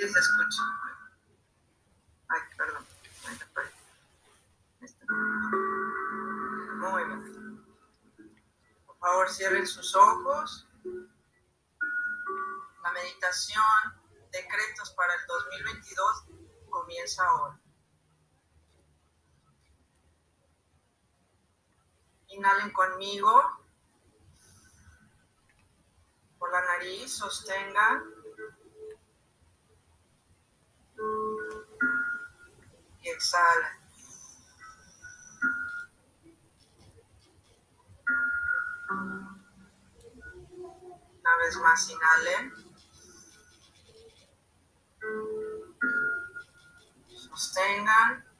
Se escucha. Ay, perdón. Muy bien. Por favor, cierren sus ojos. La meditación, decretos para el 2022, comienza ahora. Inhalen conmigo. Por la nariz, sostengan. Y exhalen. Una vez más, inhalen. Sostengan.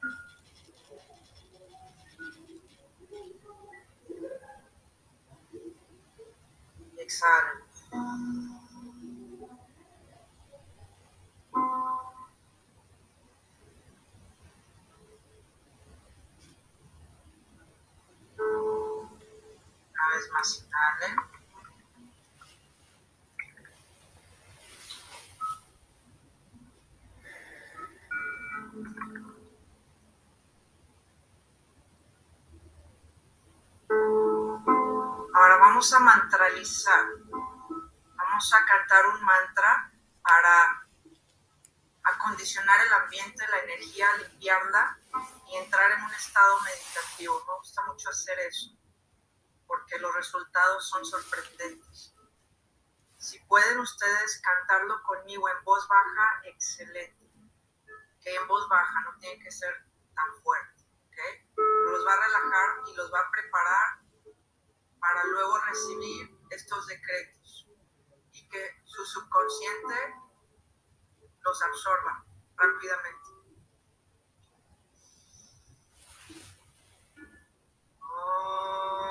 Ahora vamos a mantralizar. Vamos a cantar un mantra para acondicionar el ambiente, la energía, limpiarla y entrar en un estado meditativo. Me gusta mucho hacer eso porque los resultados son sorprendentes. Si pueden ustedes cantarlo conmigo en voz baja, excelente. Que en voz baja no tiene que ser tan fuerte. ¿okay? Los va a relajar y los va a preparar para luego recibir estos decretos y que su subconsciente los absorba rápidamente. Oh.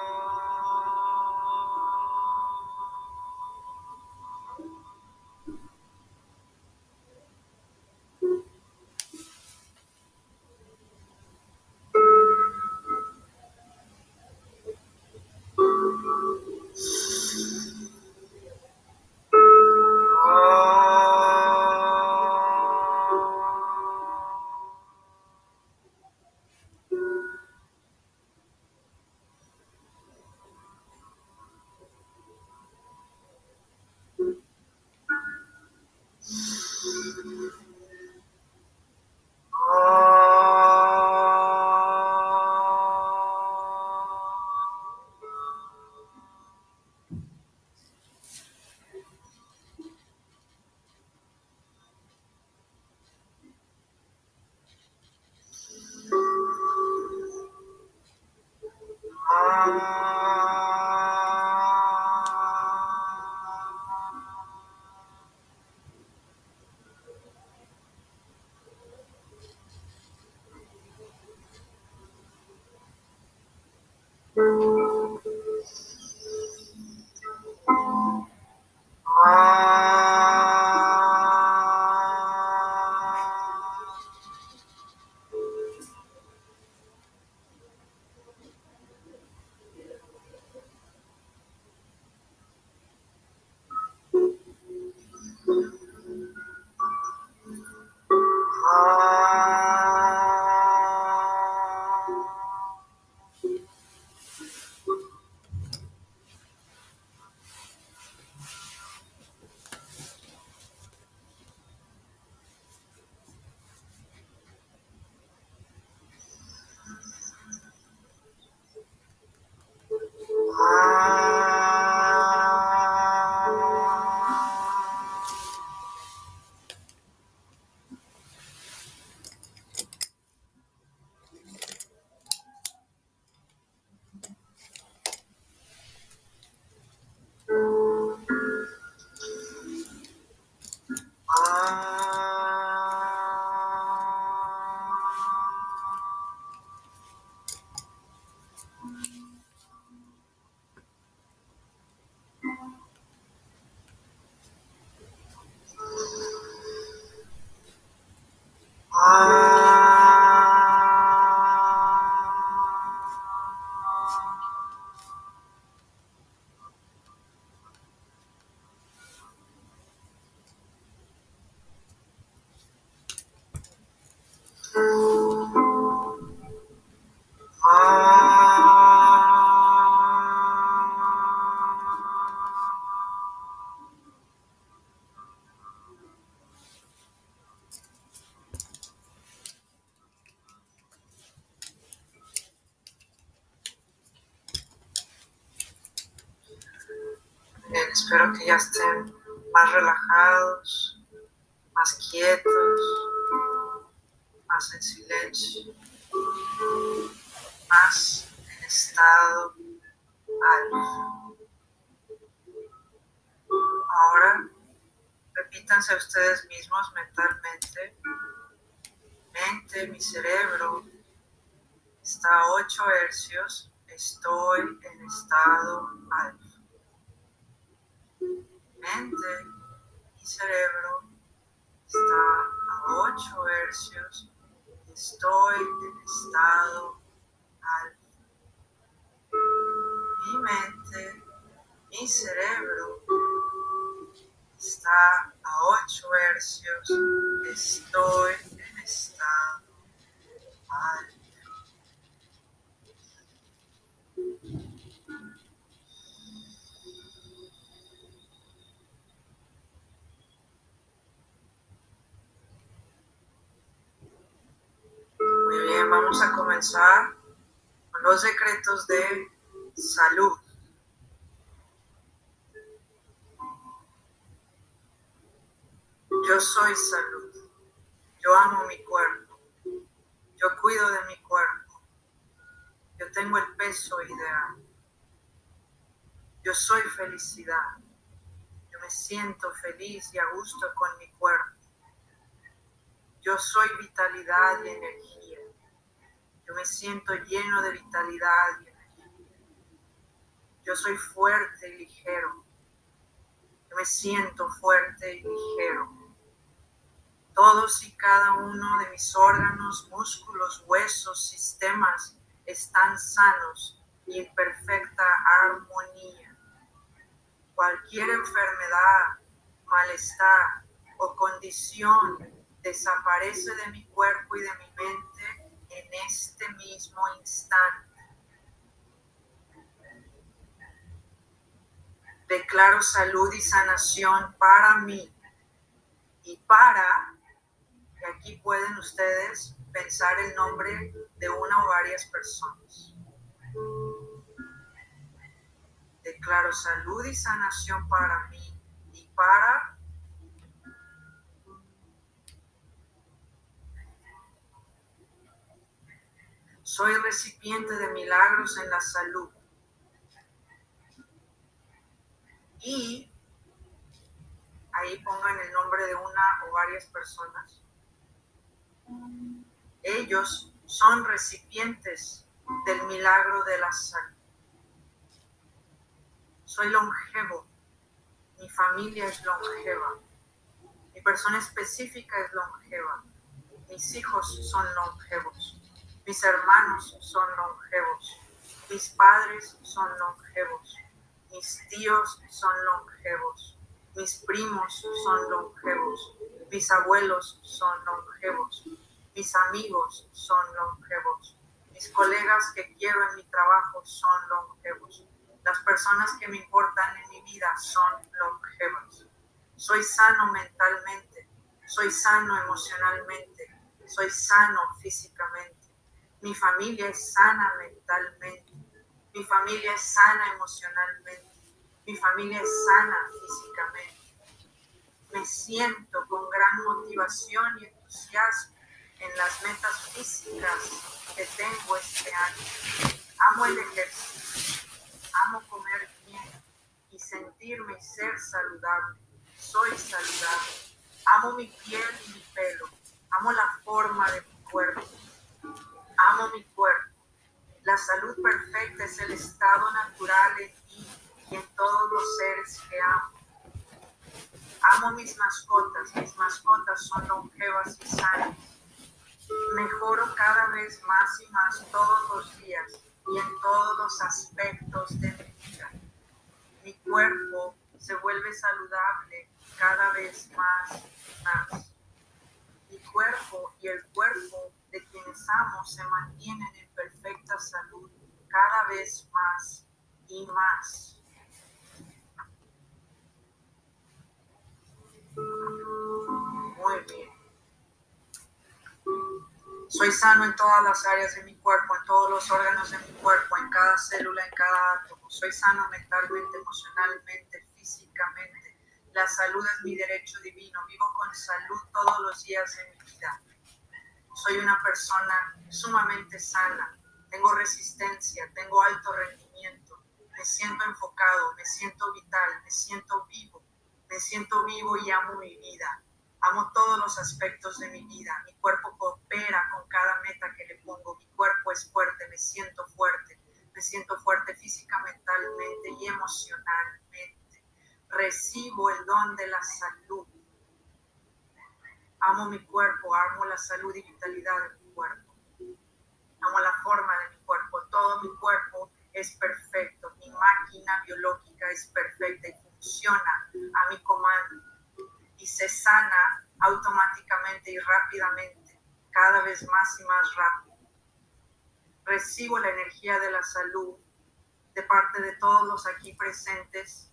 Espero que ya estén más relajados, mente, mi cerebro está a 8 hercios, estoy en estado alto. vamos a comenzar con los decretos de salud. Yo soy salud. Yo amo mi cuerpo. Yo cuido de mi cuerpo. Yo tengo el peso ideal. Yo soy felicidad. Yo me siento feliz y a gusto con mi cuerpo. Yo soy vitalidad y energía. Yo me siento lleno de vitalidad y. Yo soy fuerte y ligero. Yo me siento fuerte y ligero. Todos y cada uno de mis órganos, músculos, huesos, sistemas están sanos y en perfecta armonía. Cualquier enfermedad, malestar o condición desaparece de mi cuerpo y de mi mente en este mismo instante. Declaro salud y sanación para mí y para, y aquí pueden ustedes pensar el nombre de una o varias personas. Declaro salud y sanación para mí y para Soy recipiente de milagros en la salud. Y ahí pongan el nombre de una o varias personas. Ellos son recipientes del milagro de la salud. Soy longevo. Mi familia es longeva. Mi persona específica es longeva. Mis hijos son longevos. Mis hermanos son longevos, mis padres son longevos, mis tíos son longevos, mis primos son longevos, mis abuelos son longevos, mis amigos son longevos, mis colegas que quiero en mi trabajo son longevos, las personas que me importan en mi vida son longevas. Soy sano mentalmente, soy sano emocionalmente, soy sano físicamente. Mi familia es sana mentalmente. Mi familia es sana emocionalmente. Mi familia es sana físicamente. Me siento con gran motivación y entusiasmo en las metas físicas que tengo este año. Amo el ejercicio. Amo comer bien y sentirme y ser saludable. Soy saludable. Amo mi piel y mi pelo. Amo la forma de mi cuerpo Amo mi cuerpo. La salud perfecta es el estado natural en y en todos los seres que amo. Amo mis mascotas. Mis mascotas son longevas y sanas. Mejoro cada vez más y más todos los días y en todos los aspectos de mi vida. Mi cuerpo se vuelve saludable cada vez más y más. Mi cuerpo y el cuerpo de quienes amo se mantienen en perfecta salud cada vez más y más. Muy bien. Soy sano en todas las áreas de mi cuerpo, en todos los órganos de mi cuerpo, en cada célula, en cada átomo. Soy sano mentalmente, emocionalmente, físicamente. La salud es mi derecho divino. Vivo con salud todos los días de mi vida. Soy una persona sumamente sana. Tengo resistencia, tengo alto rendimiento. Me siento enfocado, me siento vital, me siento vivo. Me siento vivo y amo mi vida. Amo todos los aspectos de mi vida. Mi cuerpo coopera con cada meta que le pongo. Mi cuerpo es fuerte, me siento fuerte. Me siento fuerte física, mentalmente y emocionalmente. Recibo el don de la salud. Amo mi cuerpo, amo la salud y vitalidad de mi cuerpo. Amo la forma de mi cuerpo. Todo mi cuerpo es perfecto. Mi máquina biológica es perfecta y funciona a mi comando y se sana automáticamente y rápidamente, cada vez más y más rápido. Recibo la energía de la salud de parte de todos los aquí presentes,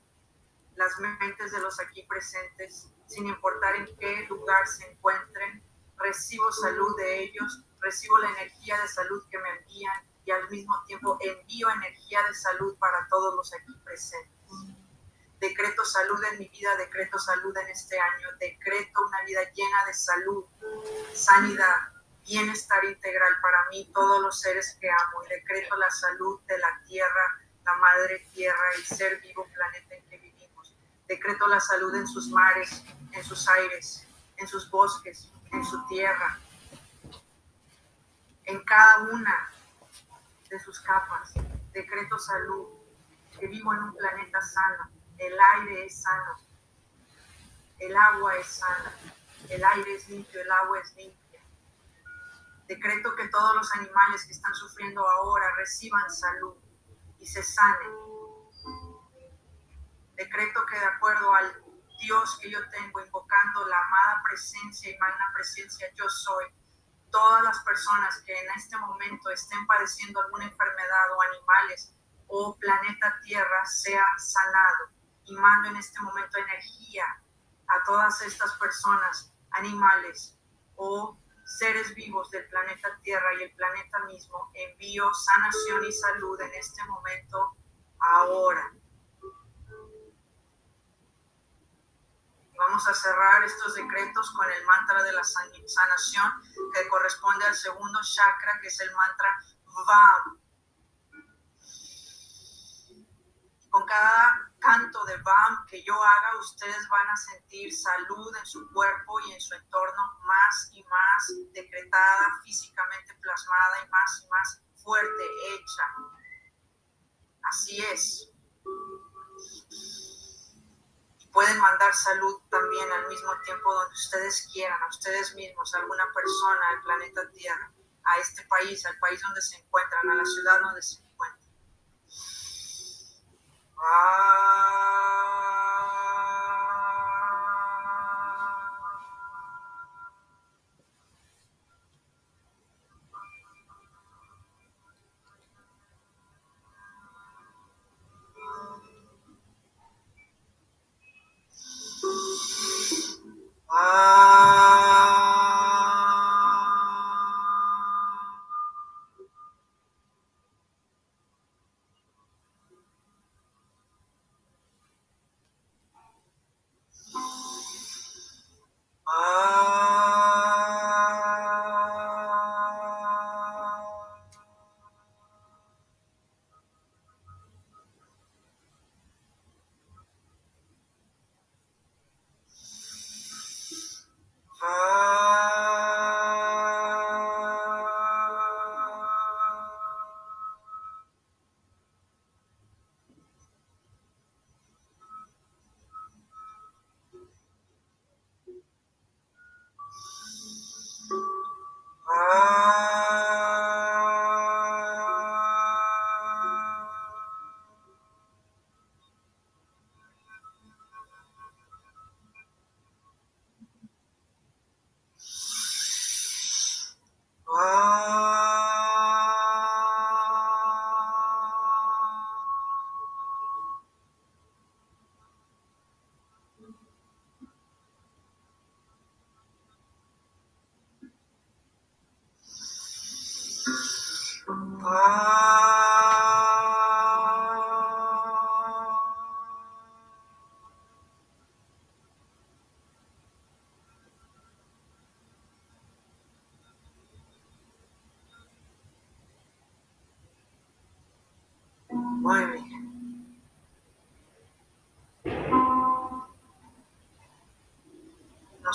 las mentes de los aquí presentes, sin importar en qué lugar se encuentren. Recibo salud de ellos, recibo la energía de salud que me envían y al mismo tiempo envío energía de salud para todos los aquí presentes decreto salud en mi vida, decreto salud en este año, decreto una vida llena de salud, sanidad, bienestar integral para mí, todos los seres que amo, y decreto la salud de la tierra, la madre tierra, el ser vivo planeta. Decreto la salud en sus mares, en sus aires, en sus bosques, en su tierra, en cada una de sus capas. Decreto salud, que vivo en un planeta sano, el aire es sano, el agua es sana, el aire es limpio, el agua es limpia. Decreto que todos los animales que están sufriendo ahora reciban salud y se sanen. Decreto que de acuerdo al Dios que yo tengo, invocando la amada presencia y magna presencia, yo soy, todas las personas que en este momento estén padeciendo alguna enfermedad o animales o planeta Tierra sea sanado y mando en este momento energía a todas estas personas, animales o seres vivos del planeta Tierra y el planeta mismo. Envío sanación y salud en este momento, ahora. Vamos a cerrar estos decretos con el mantra de la sanación que corresponde al segundo chakra, que es el mantra VAM. Con cada canto de BAM que yo haga, ustedes van a sentir salud en su cuerpo y en su entorno más y más decretada, físicamente plasmada y más y más fuerte, hecha. Así es. Pueden mandar salud también al mismo tiempo donde ustedes quieran, a ustedes mismos, a alguna persona, al planeta Tierra, a este país, al país donde se encuentran, a la ciudad donde se encuentran. Ah.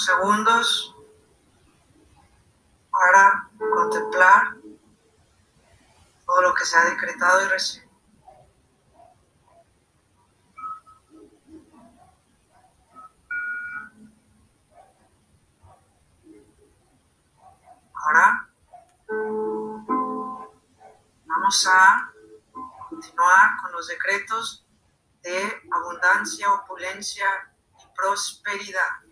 Segundos para contemplar todo lo que se ha decretado y recibido. Ahora vamos a continuar con los decretos de abundancia, opulencia y prosperidad.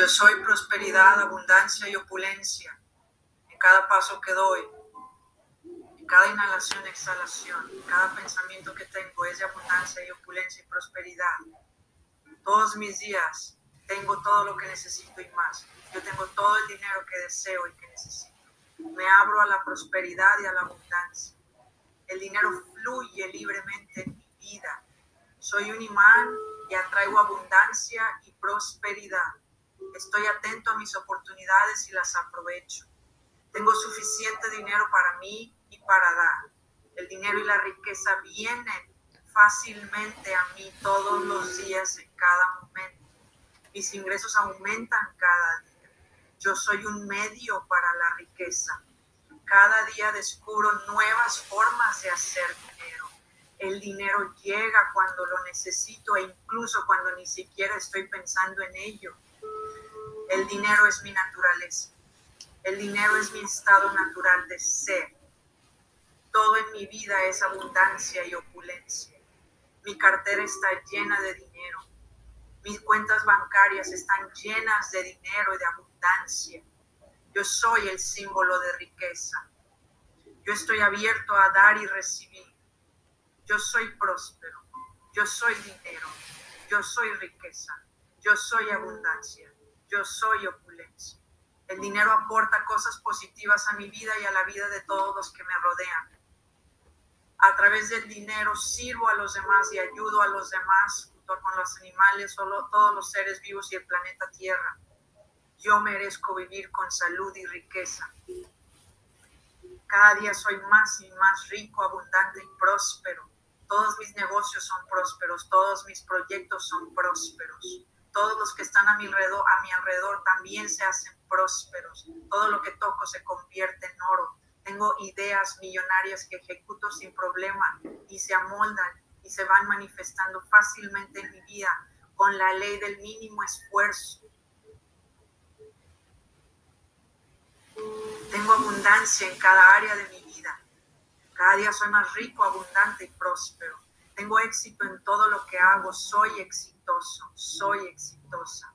Yo soy prosperidad, abundancia y opulencia en cada paso que doy, en cada inhalación, exhalación, en cada pensamiento que tengo es de abundancia y opulencia y prosperidad. Todos mis días tengo todo lo que necesito y más. Yo tengo todo el dinero que deseo y que necesito. Me abro a la prosperidad y a la abundancia. El dinero fluye libremente en mi vida. Soy un imán y atraigo abundancia y prosperidad. Estoy atento a mis oportunidades y las aprovecho. Tengo suficiente dinero para mí y para dar. El dinero y la riqueza vienen fácilmente a mí todos los días, en cada momento. Mis ingresos aumentan cada día. Yo soy un medio para la riqueza. Cada día descubro nuevas formas de hacer dinero. El dinero llega cuando lo necesito e incluso cuando ni siquiera estoy pensando en ello. El dinero es mi naturaleza. El dinero es mi estado natural de ser. Todo en mi vida es abundancia y opulencia. Mi cartera está llena de dinero. Mis cuentas bancarias están llenas de dinero y de abundancia. Yo soy el símbolo de riqueza. Yo estoy abierto a dar y recibir. Yo soy próspero. Yo soy dinero. Yo soy riqueza. Yo soy abundancia yo soy opulencia. El dinero aporta cosas positivas a mi vida y a la vida de todos los que me rodean. A través del dinero sirvo a los demás y ayudo a los demás junto con los animales, todos los seres vivos y el planeta Tierra. Yo merezco vivir con salud y riqueza. Cada día soy más y más rico, abundante y próspero. Todos mis negocios son prósperos, todos mis proyectos son prósperos todos los que están a mi alrededor, también se hacen prósperos. Todo lo que toco se convierte en oro. Tengo ideas millonarias que ejecuto sin problema y se amoldan y se van manifestando fácilmente en mi vida con la ley del mínimo esfuerzo. Tengo abundancia en cada área de mi vida. Cada día soy más rico, abundante y próspero. Tengo éxito en todo lo que hago. Soy exitoso soy exitosa.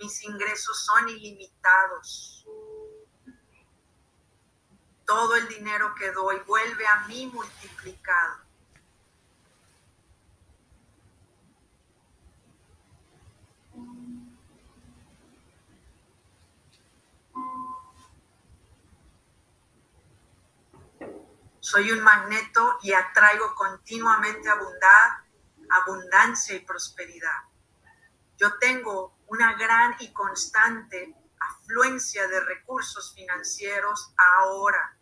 Mis ingresos son ilimitados. Todo el dinero que doy vuelve a mí multiplicado. Soy un magneto y atraigo continuamente abundancia y prosperidad. Yo tengo una gran y constante afluencia de recursos financieros ahora.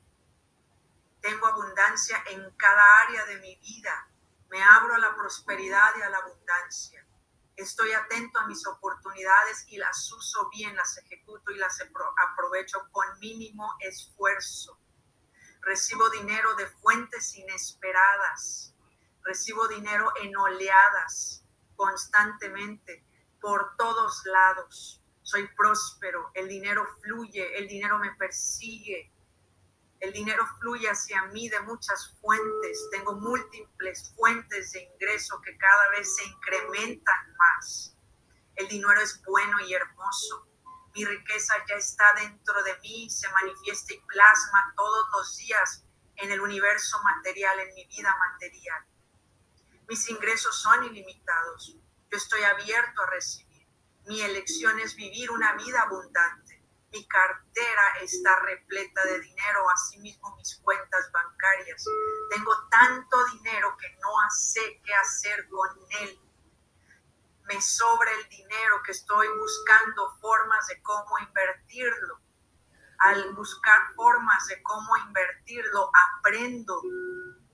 Tengo abundancia en cada área de mi vida. Me abro a la prosperidad y a la abundancia. Estoy atento a mis oportunidades y las uso bien, las ejecuto y las aprovecho con mínimo esfuerzo. Recibo dinero de fuentes inesperadas. Recibo dinero en oleadas constantemente por todos lados. Soy próspero, el dinero fluye, el dinero me persigue. El dinero fluye hacia mí de muchas fuentes. Tengo múltiples fuentes de ingreso que cada vez se incrementan más. El dinero es bueno y hermoso. Mi riqueza ya está dentro de mí, se manifiesta y plasma todos los días en el universo material, en mi vida material. Mis ingresos son ilimitados. Yo estoy abierto a recibir. Mi elección es vivir una vida abundante. Mi cartera está repleta de dinero, asimismo mis cuentas bancarias. Tengo tanto dinero que no sé qué hacer con él. Me sobra el dinero que estoy buscando formas de cómo invertirlo. Al buscar formas de cómo invertirlo, aprendo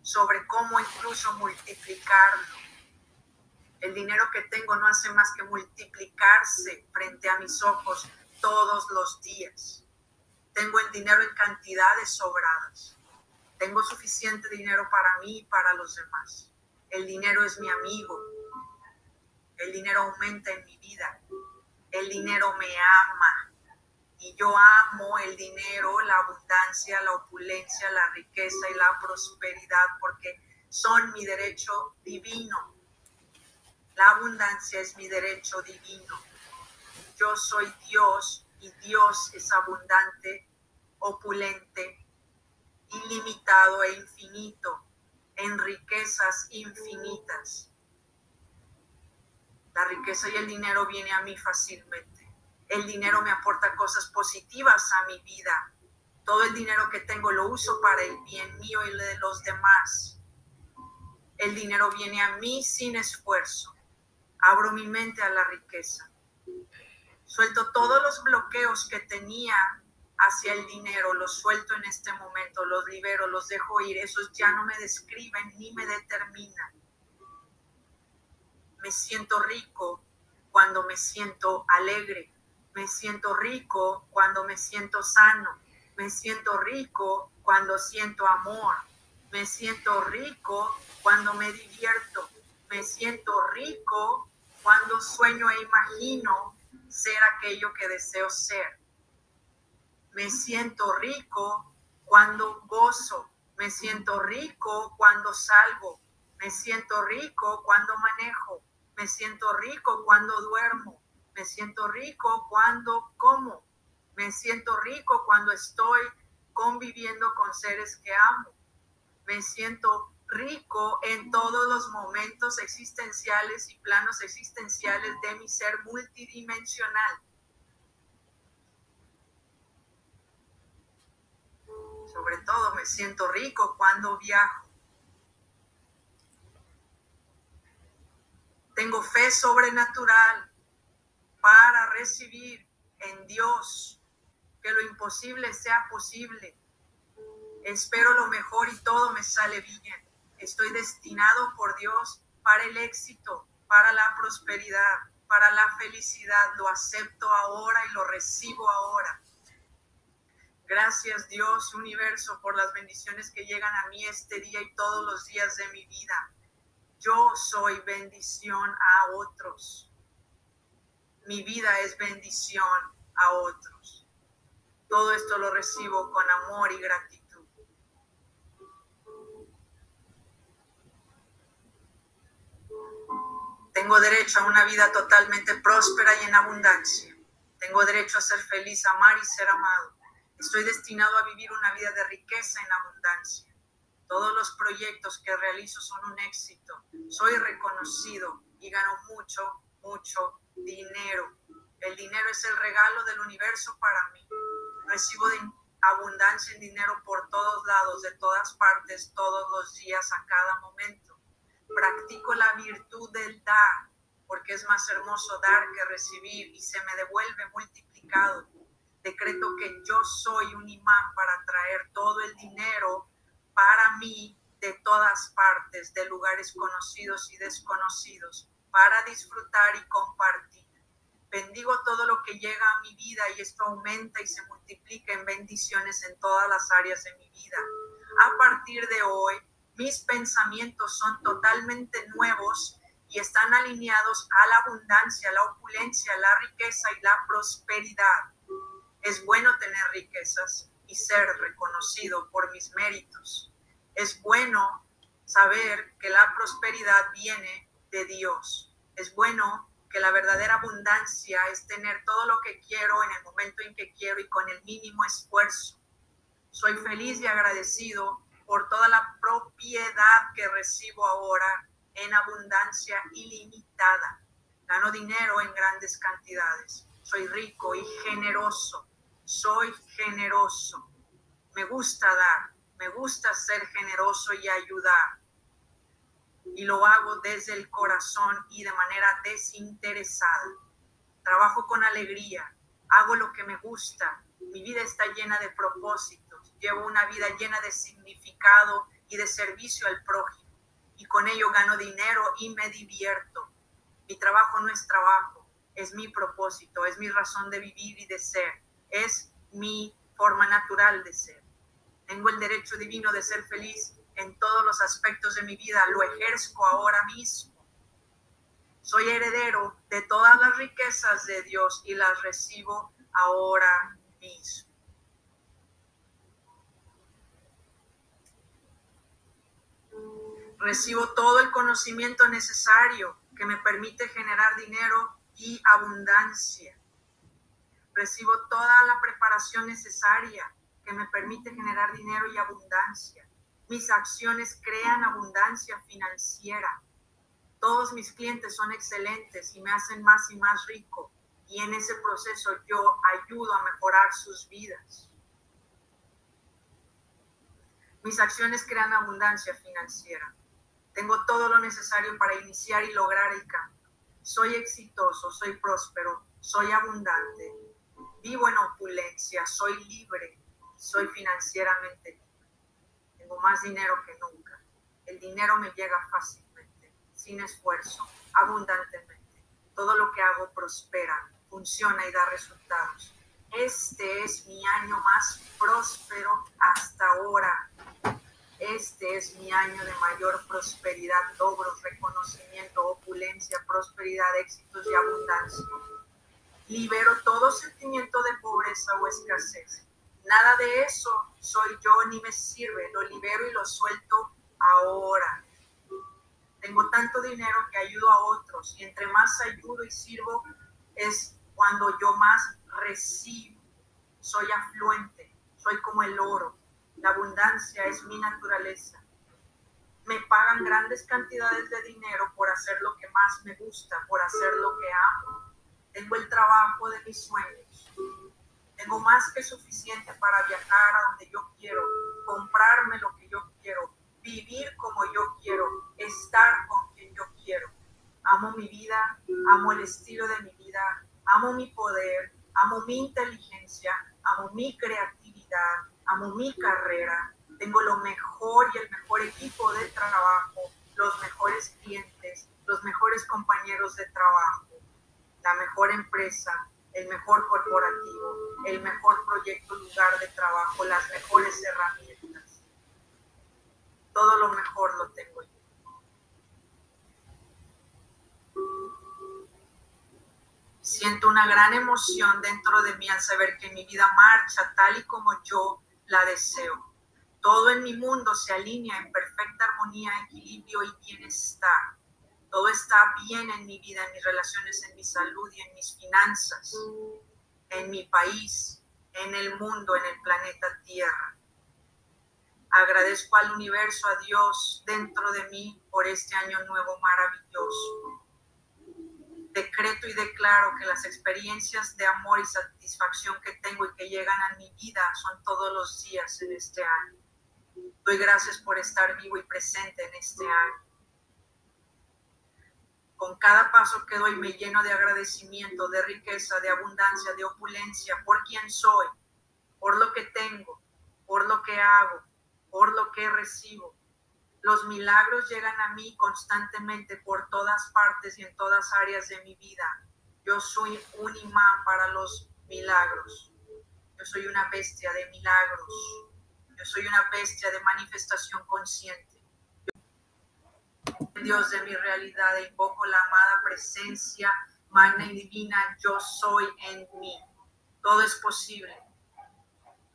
sobre cómo incluso multiplicarlo. El dinero que tengo no hace más que multiplicarse frente a mis ojos todos los días. Tengo el dinero en cantidades sobradas. Tengo suficiente dinero para mí y para los demás. El dinero es mi amigo. El dinero aumenta en mi vida. El dinero me ama. Y yo amo el dinero, la abundancia, la opulencia, la riqueza y la prosperidad porque son mi derecho divino. La abundancia es mi derecho divino yo soy Dios y Dios es abundante, opulente, ilimitado e infinito, en riquezas infinitas. La riqueza y el dinero viene a mí fácilmente. El dinero me aporta cosas positivas a mi vida. Todo el dinero que tengo lo uso para el bien mío y de los demás. El dinero viene a mí sin esfuerzo. Abro mi mente a la riqueza. Suelto todos los bloqueos que tenía hacia el dinero, los suelto en este momento, los libero, los dejo ir. Esos ya no me describen ni me determinan. Me siento rico cuando me siento alegre. Me siento rico cuando me siento sano. Me siento rico cuando siento amor. Me siento rico cuando me divierto. Me siento rico cuando sueño e imagino ser aquello que deseo ser. Me siento rico cuando gozo, me siento rico cuando salgo, me siento rico cuando manejo, me siento rico cuando duermo, me siento rico cuando como, me siento rico cuando estoy conviviendo con seres que amo, me siento rico en todos los momentos existenciales y planos existenciales de mi ser multidimensional. Sobre todo me siento rico cuando viajo. Tengo fe sobrenatural para recibir en Dios que lo imposible sea posible. Espero lo mejor y todo me sale bien estoy destinado por Dios para el éxito, para la prosperidad, para la felicidad. Lo acepto ahora y lo recibo ahora. Gracias Dios, universo, por las bendiciones que llegan a mí este día y todos los días de mi vida. Yo soy bendición a otros. Mi vida es bendición a otros. Todo esto lo recibo con amor y gratitud. Tengo derecho a una vida totalmente próspera y en abundancia. Tengo derecho a ser feliz, amar y ser amado. Estoy destinado a vivir una vida de riqueza en abundancia. Todos los proyectos que realizo son un éxito. Soy reconocido y gano mucho, mucho dinero. El dinero es el regalo del universo para mí. Recibo de abundancia en dinero por todos lados, de todas partes, todos los días, a cada momento practico la virtud del dar, porque es más hermoso dar que recibir y se me devuelve multiplicado. Decreto que yo soy un imán para traer todo el dinero para mí de todas partes, de lugares conocidos y desconocidos, para disfrutar y compartir. Bendigo todo lo que llega a mi vida y esto aumenta y se multiplica en bendiciones en todas las áreas de mi vida. A partir de hoy, mis pensamientos son totalmente nuevos y están alineados a la abundancia, la opulencia, la riqueza y la prosperidad. Es bueno tener riquezas y ser reconocido por mis méritos. Es bueno saber que la prosperidad viene de Dios. Es bueno que la verdadera abundancia es tener todo lo que quiero en el momento en que quiero y con el mínimo esfuerzo. Soy feliz y agradecido por toda la propiedad que recibo ahora en abundancia ilimitada. Gano dinero en grandes cantidades. Soy rico y generoso. soy generoso. Me gusta dar, me gusta ser generoso y ayudar. Y lo hago desde el corazón y de manera desinteresada. Trabajo con alegría, hago lo que me gusta. Mi vida está llena de propósitos. Llevo una vida llena de significado y de servicio al prójimo. Y con ello gano dinero y me divierto. Mi trabajo no es trabajo, es mi propósito, es mi razón de vivir y de ser, es mi forma natural de ser. Tengo el derecho divino de ser feliz en todos los aspectos de mi vida, lo ejerzo ahora mismo. Soy heredero de todas las riquezas de Dios y las recibo ahora mismo. Recibo todo el conocimiento necesario que me permite generar dinero y abundancia. Recibo toda la preparación necesaria que me permite generar dinero y abundancia. Mis acciones crean abundancia financiera. Todos mis clientes son excelentes y me hacen más y más rico. Y en ese proceso yo ayudo a mejorar sus vidas. Mis acciones crean abundancia financiera. Tengo todo lo necesario para iniciar y lograr el cambio. Soy exitoso, soy próspero, soy abundante. Vivo en opulencia, soy libre, soy financieramente libre. Tengo más dinero que nunca. El dinero me llega fácilmente, sin esfuerzo, abundantemente. Todo lo que hago prospera, funciona y da resultados. Este es mi año más próspero hasta ahora. Este es mi año de mayor prosperidad, logros, reconocimiento, opulencia, prosperidad, éxitos y abundancia. Libero todo sentimiento de pobreza o escasez. Nada de eso soy yo ni me sirve. Lo libero y lo suelto ahora. Tengo tanto dinero que ayudo a otros y entre más ayudo y sirvo es cuando yo más recibo. Soy afluente, soy como el oro la abundancia es mi naturaleza. Me pagan grandes cantidades de dinero por hacer lo que más me gusta, por hacer lo que amo. Tengo el trabajo de mis sueños. Tengo más que suficiente para viajar a donde yo quiero, comprarme lo que yo quiero, vivir como yo quiero, estar con quien yo quiero. Amo mi vida, amo el estilo de mi vida, amo mi poder, amo mi inteligencia, amo mi creatividad, amo mi carrera, tengo lo mejor y el mejor equipo de trabajo, los mejores clientes, los mejores compañeros de trabajo, la mejor empresa, el mejor corporativo, el mejor proyecto, lugar de trabajo, las mejores herramientas. Todo lo mejor lo tengo yo. Siento una gran emoción dentro de mí al saber que mi vida marcha tal y como yo la deseo. Todo en mi mundo se alinea en perfecta armonía, equilibrio y bienestar. Todo está bien en mi vida, en mis relaciones, en mi salud y en mis finanzas, en mi país, en el mundo, en el planeta Tierra. Agradezco al universo, a Dios dentro de mí por este año nuevo maravilloso decreto y declaro que las experiencias de amor y satisfacción que tengo y que llegan a mi vida son todos los días en este año. Doy gracias por estar vivo y presente en este año. Con cada paso que doy me lleno de agradecimiento, de riqueza, de abundancia, de opulencia por quien soy, por lo que tengo, por lo que hago, por lo que recibo, los milagros llegan a mí constantemente por todas partes y en todas áreas de mi vida. Yo soy un imán para los milagros. Yo soy una bestia de milagros. Yo soy una bestia de manifestación consciente. Dios de mi realidad, invoco la amada presencia magna y divina, yo soy en mí. Todo es posible.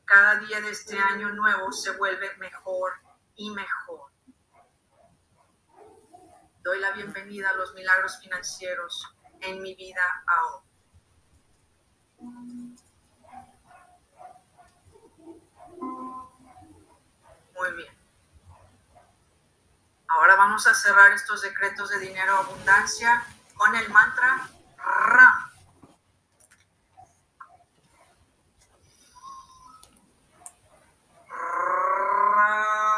Cada día de este año nuevo se vuelve mejor y mejor doy la bienvenida a los milagros financieros en mi vida ahora. Muy bien. Ahora vamos a cerrar estos decretos de dinero abundancia con el mantra RAM. RAM.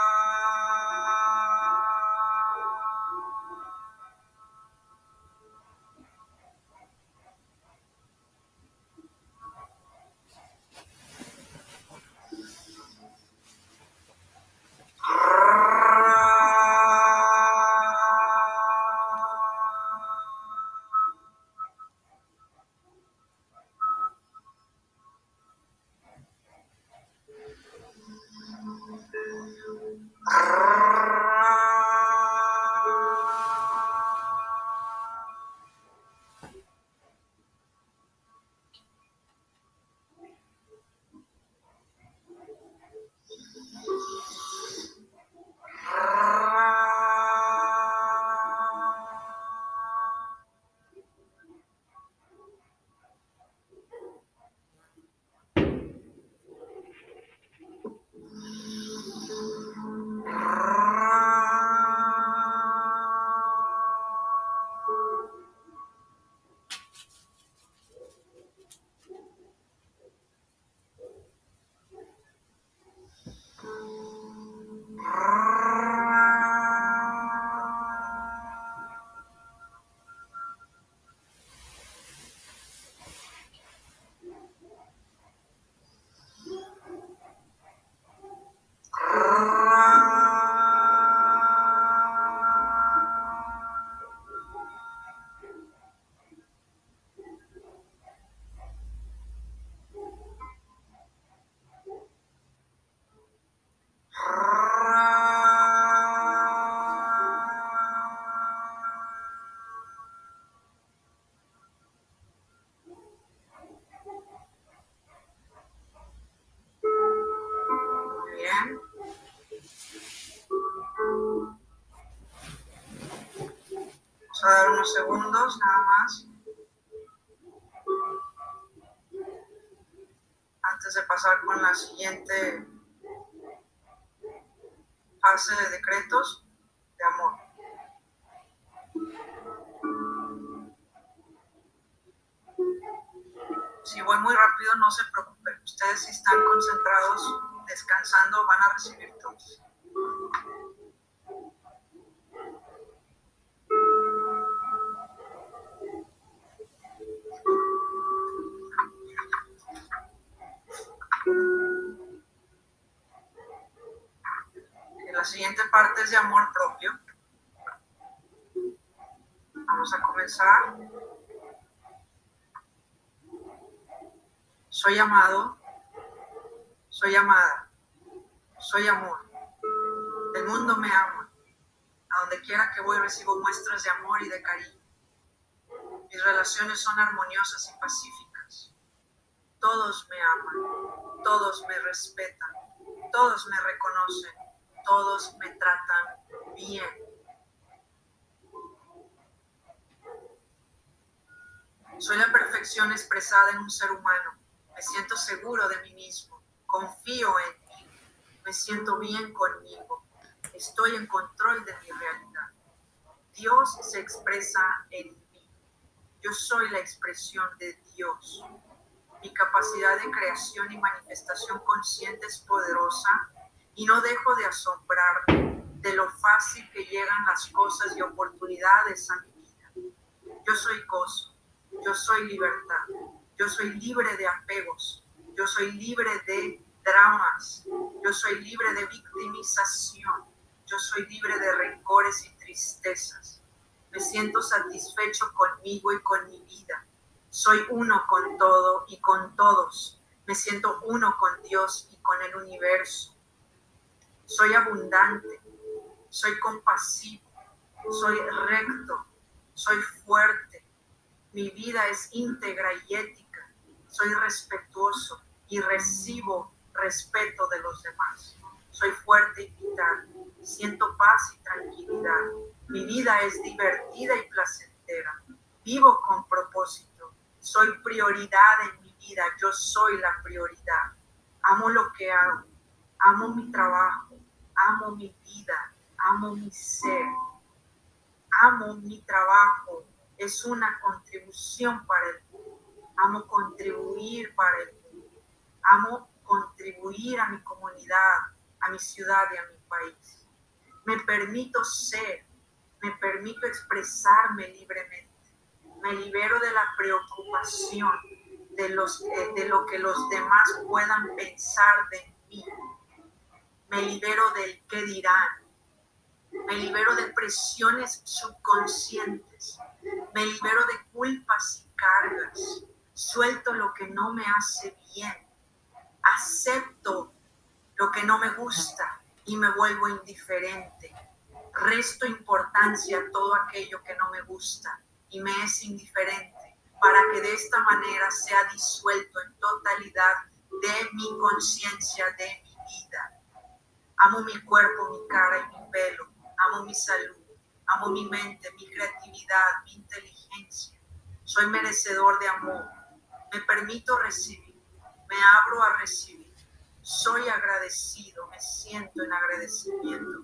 Segundos nada más. Antes de pasar con la siguiente fase de decretos de amor. Si voy muy rápido, no se preocupen. Ustedes si están concentrados, descansando, van a recibir todos. Soy amado, soy amada, soy amor. El mundo me ama. A donde quiera que voy recibo muestras de amor y de cariño. Mis relaciones son armoniosas y pacíficas. Todos me aman, todos me respetan, todos me reconocen, todos me tratan bien. Soy la perfección expresada en un ser humano. Me siento seguro de mí mismo, confío en mí, me siento bien conmigo, estoy en control de mi realidad. Dios se expresa en mí. Yo soy la expresión de Dios. Mi capacidad de creación y manifestación consciente es poderosa y no dejo de asombrar de lo fácil que llegan las cosas y oportunidades a mi vida. Yo soy gozo, yo soy libertad, yo soy libre de apegos, yo soy libre de dramas, yo soy libre de victimización, yo soy libre de rencores y tristezas. Me siento satisfecho conmigo y con mi vida. Soy uno con todo y con todos. Me siento uno con Dios y con el universo. Soy abundante, soy compasivo, soy recto, soy fuerte. Mi vida es íntegra y ética. Soy respetuoso y recibo respeto de los demás. Soy fuerte y vital. Siento paz y tranquilidad. Mi vida es divertida y placentera. Vivo con propósito. Soy prioridad en mi vida. Yo soy la prioridad. Amo lo que hago. Amo mi trabajo. Amo mi vida. Amo mi ser. Amo mi trabajo. Es una contribución para el. Amo contribuir para el mundo. Amo contribuir a mi comunidad, a mi ciudad y a mi país. Me permito ser, me permito expresarme libremente. Me libero de la preocupación de, los, eh, de lo que los demás puedan pensar de mí. Me libero del qué dirán. Me libero de presiones subconscientes. Me libero de culpas y cargas. Suelto lo que no me hace bien acepto lo que no me gusta y me vuelvo indiferente. Resto importancia a todo aquello que no me gusta y me es indiferente para que de esta manera sea disuelto en totalidad de mi conciencia, de mi vida. Amo mi cuerpo, mi cara y mi pelo. Amo mi salud. Amo mi mente, mi creatividad, mi inteligencia. Soy merecedor de amor. Me permito recibir me abro a recibir. Soy agradecido, me siento en agradecimiento.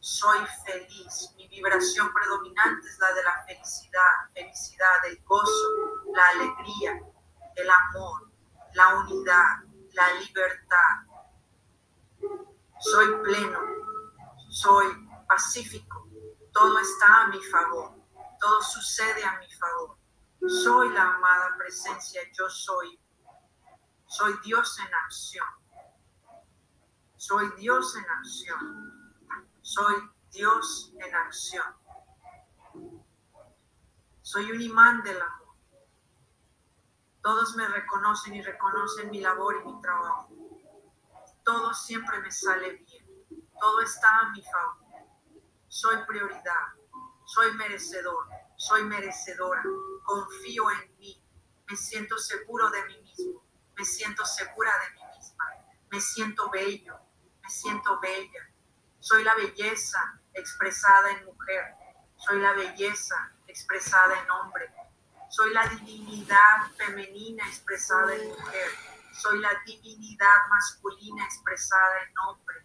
Soy feliz. Mi vibración predominante es la de la felicidad, felicidad, el gozo, la alegría, el amor, la unidad, la libertad. Soy pleno, soy pacífico. Todo está a mi favor, todo sucede a mi favor. Soy la amada presencia, yo soy soy Dios en acción. Soy Dios en acción. Soy Dios en acción. Soy un imán del amor. Todos me reconocen y reconocen mi labor y mi trabajo. Todo siempre me sale bien. Todo está a mi favor. Soy prioridad. Soy merecedor. Soy merecedora. Confío en mí. Me siento seguro de mí mismo me siento segura de mí misma, me siento bello, me siento bella, soy la belleza expresada en mujer, Soy la belleza expresada en hombre. Soy la divinidad femenina expresada en mujer. Soy la divinidad masculina expresada en hombre.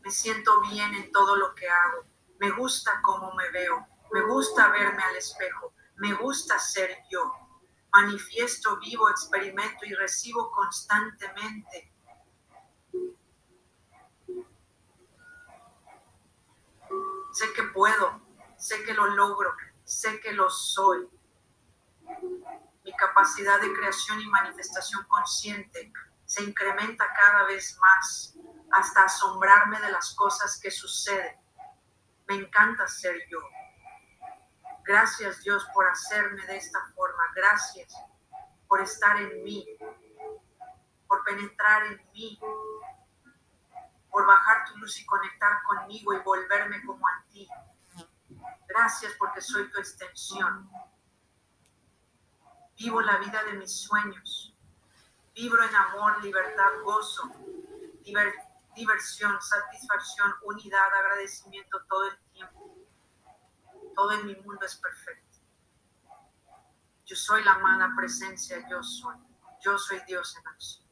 Me siento bien en todo lo que hago. Me gusta cómo me veo. Me gusta verme al espejo. Me gusta ser yo. Manifiesto, vivo, experimento y recibo constantemente. Sé que puedo, sé que lo logro, sé que lo soy. Mi capacidad de creación y manifestación consciente se incrementa cada vez más hasta asombrarme de las cosas que suceden. Me encanta ser yo. Gracias Dios por hacerme de esta forma. Gracias por estar en mí, por penetrar en mí, por bajar tu luz y conectar conmigo y volverme como a ti. Gracias porque soy tu extensión. Vivo la vida de mis sueños. Vibro en amor, libertad, gozo, diversión, satisfacción, unidad, agradecimiento todo el tiempo. Todo en mi mundo es perfecto. Yo soy la amada presencia, yo soy. Yo soy Dios en acción.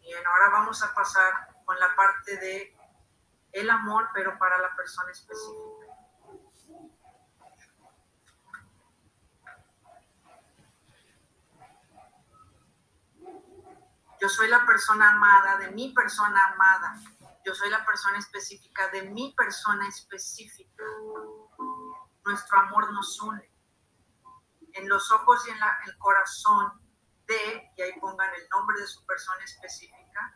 Bien, ahora vamos a pasar con la parte de el amor, pero para la persona específica. Yo soy la persona amada de mi persona amada. Yo soy la persona específica de mi persona específica. Nuestro amor nos une. En los ojos y en el corazón de, y ahí pongan el nombre de su persona específica,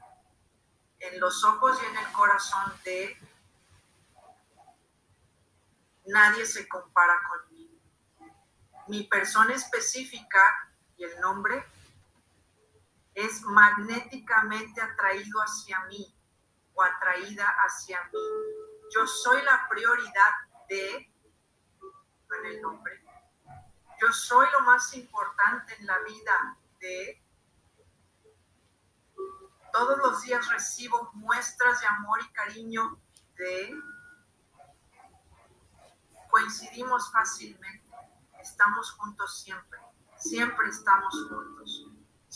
en los ojos y en el corazón de, nadie se compara conmigo. Mi persona específica y el nombre es magnéticamente atraído hacia mí o atraída hacia mí. Yo soy la prioridad de, en el nombre, yo soy lo más importante en la vida de, todos los días recibo muestras de amor y cariño de, coincidimos fácilmente, estamos juntos siempre, siempre estamos juntos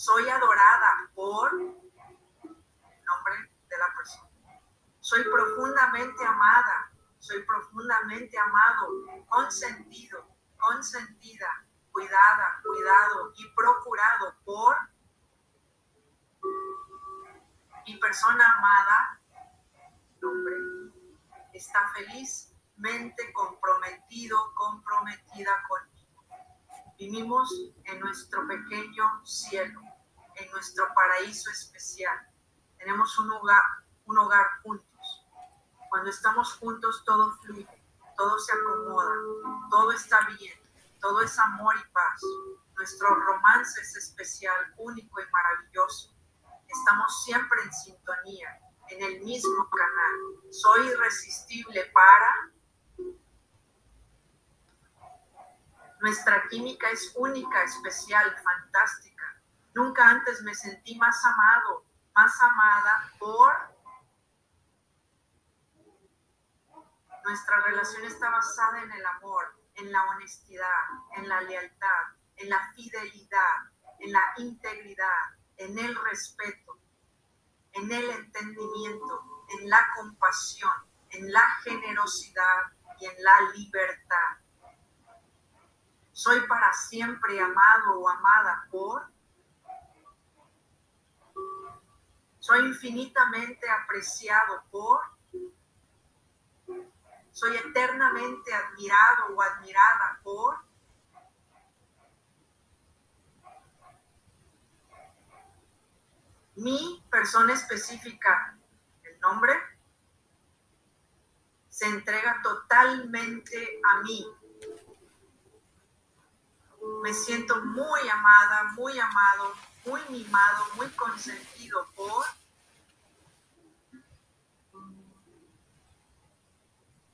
soy adorada por nombre de la persona. Soy profundamente amada, soy profundamente amado, consentido, consentida, cuidada, cuidado y procurado por mi persona amada, nombre, está felizmente comprometido, comprometida conmigo. Vivimos en nuestro pequeño cielo nuestro paraíso especial. Tenemos un hogar, un hogar juntos. Cuando estamos juntos todo fluye, todo se acomoda, todo está bien, todo es amor y paz. Nuestro romance es especial, único y maravilloso. Estamos siempre en sintonía, en el mismo canal. Soy irresistible para... Nuestra química es única, especial, fantástica Nunca antes me sentí más amado, más amada por... Nuestra relación está basada en el amor, en la honestidad, en la lealtad, en la fidelidad, en la integridad, en el respeto, en el entendimiento, en la compasión, en la generosidad y en la libertad. Soy para siempre amado o amada por Soy infinitamente apreciado por, soy eternamente admirado o admirada por, mi persona específica, el nombre, se entrega totalmente a mí. Me siento muy amada, muy amado, muy mimado, muy consentido por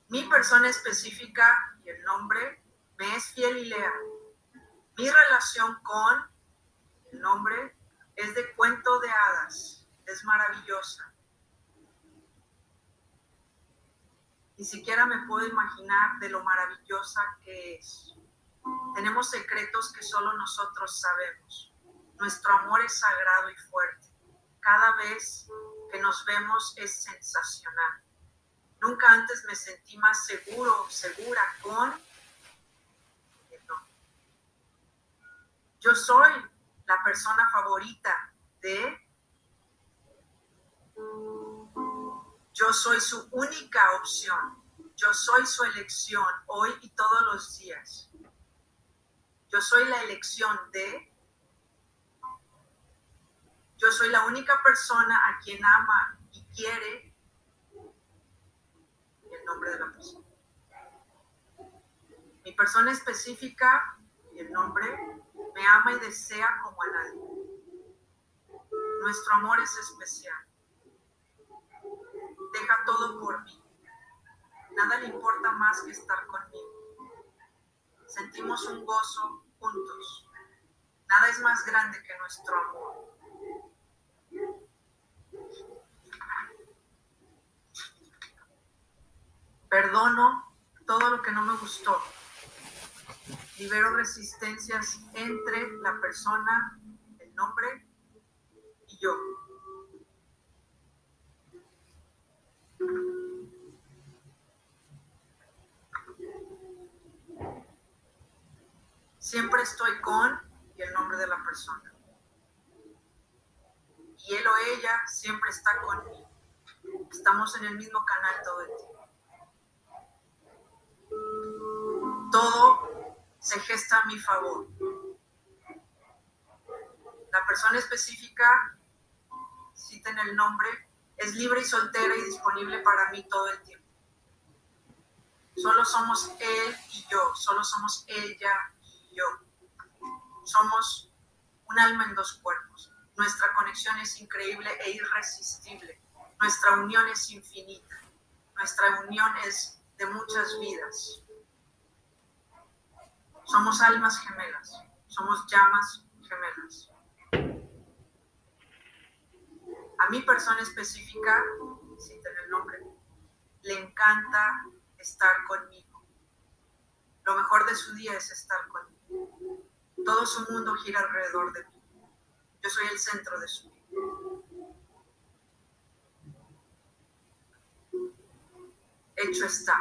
mi persona específica y el nombre me es fiel y leal. Mi relación con el nombre es de cuento de hadas, es maravillosa. Ni siquiera me puedo imaginar de lo maravillosa que es. Tenemos secretos que solo nosotros sabemos. Nuestro amor es sagrado y fuerte. Cada vez que nos vemos es sensacional. Nunca antes me sentí más seguro segura con Yo soy la persona favorita de... Yo soy su única opción. Yo soy su elección hoy y todos los días. Yo soy la elección de... Yo soy la única persona a quien ama y quiere el nombre de la persona. Mi persona específica el nombre me ama y desea como a nadie. Nuestro amor es especial. Deja todo por mí. Nada le importa más que estar conmigo. Sentimos un gozo juntos. Nada es más grande que nuestro amor. Perdono todo lo que no me gustó, libero resistencias entre la persona, el nombre y yo. Siempre estoy con el nombre de la persona. Y él o ella siempre está conmigo. Estamos en el mismo canal todo el tiempo. Todo se gesta a mi favor. La persona específica, citen el nombre, es libre y soltera y disponible para mí todo el tiempo. Solo somos él y yo, solo somos ella y yo. Somos un alma en dos cuerpos. Nuestra conexión es increíble e irresistible. Nuestra unión es infinita. Nuestra unión es de muchas vidas. Somos almas gemelas, somos llamas gemelas. A mi persona específica, sin tener nombre, le encanta estar conmigo. Lo mejor de su día es estar conmigo. Todo su mundo gira alrededor de mí. Yo soy el centro de su vida. hecho está.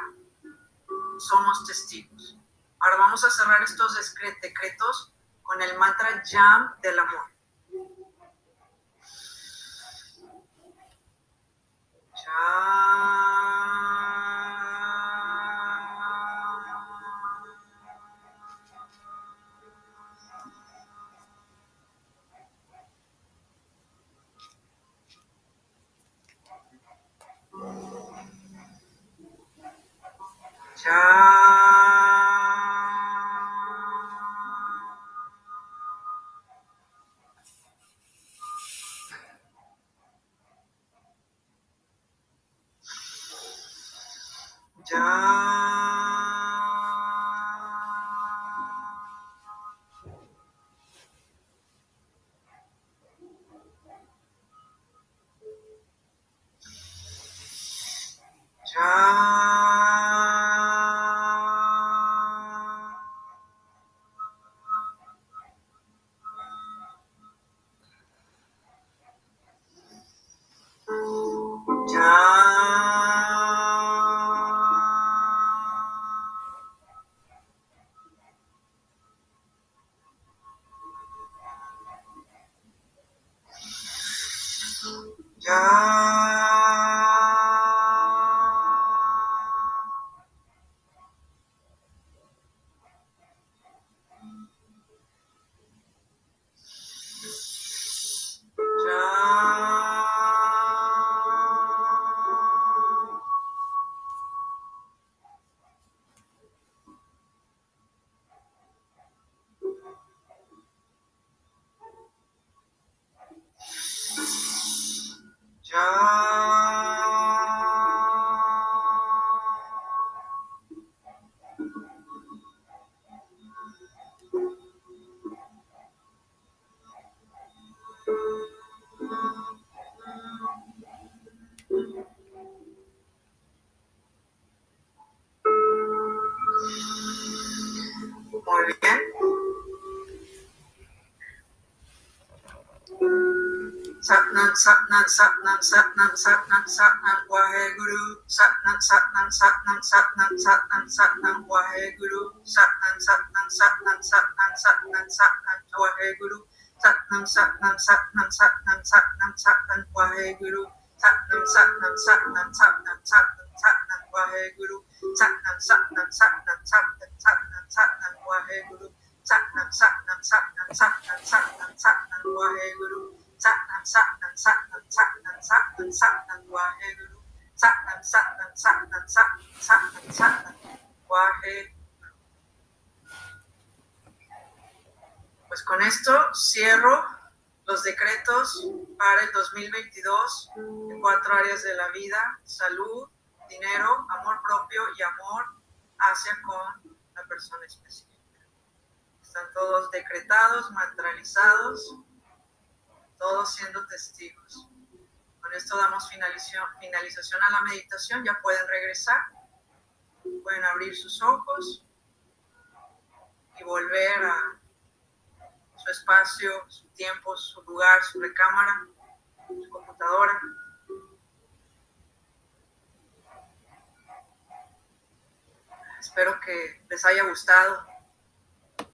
Somos testigos. Ahora vamos a cerrar estos decretos con el mantra Yam del amor. Yam. down. Bien. Satnam Satnam Satnam Satnam Satnam Satnam Waheguru Satnam Satnam Satnam Satnam Satnam Satnam Waheguru Satnam Satnam Satnam Satnam Satnam Satnam Waheguru Satnam Satnam Satnam Satnam Satnam Satnam Waheguru Satnam Satnam Satnam Satnam Satnam Satnam Waheguru Satnam Satnam Satnam Satnam Satnam Satnam Waheguru Satnam Satnam Satnam Satnam Satnam Satnam Waheguru Satnam Satnam Satnam Satnam Satnam Satnam Waheguru Satnam Satnam Satnam Satnam Satnam Satnam Waheguru Pues con esto cierro los decretos para el 2022 en cuatro áreas de la vida, salud, dinero, amor propio y amor hacia con la persona específica. Están todos decretados, materializados todos siendo testigos. Con esto damos finalización a la meditación, ya pueden regresar, pueden abrir sus ojos y volver a su espacio, su tiempo, su lugar, su recámara, su computadora. Espero que les haya gustado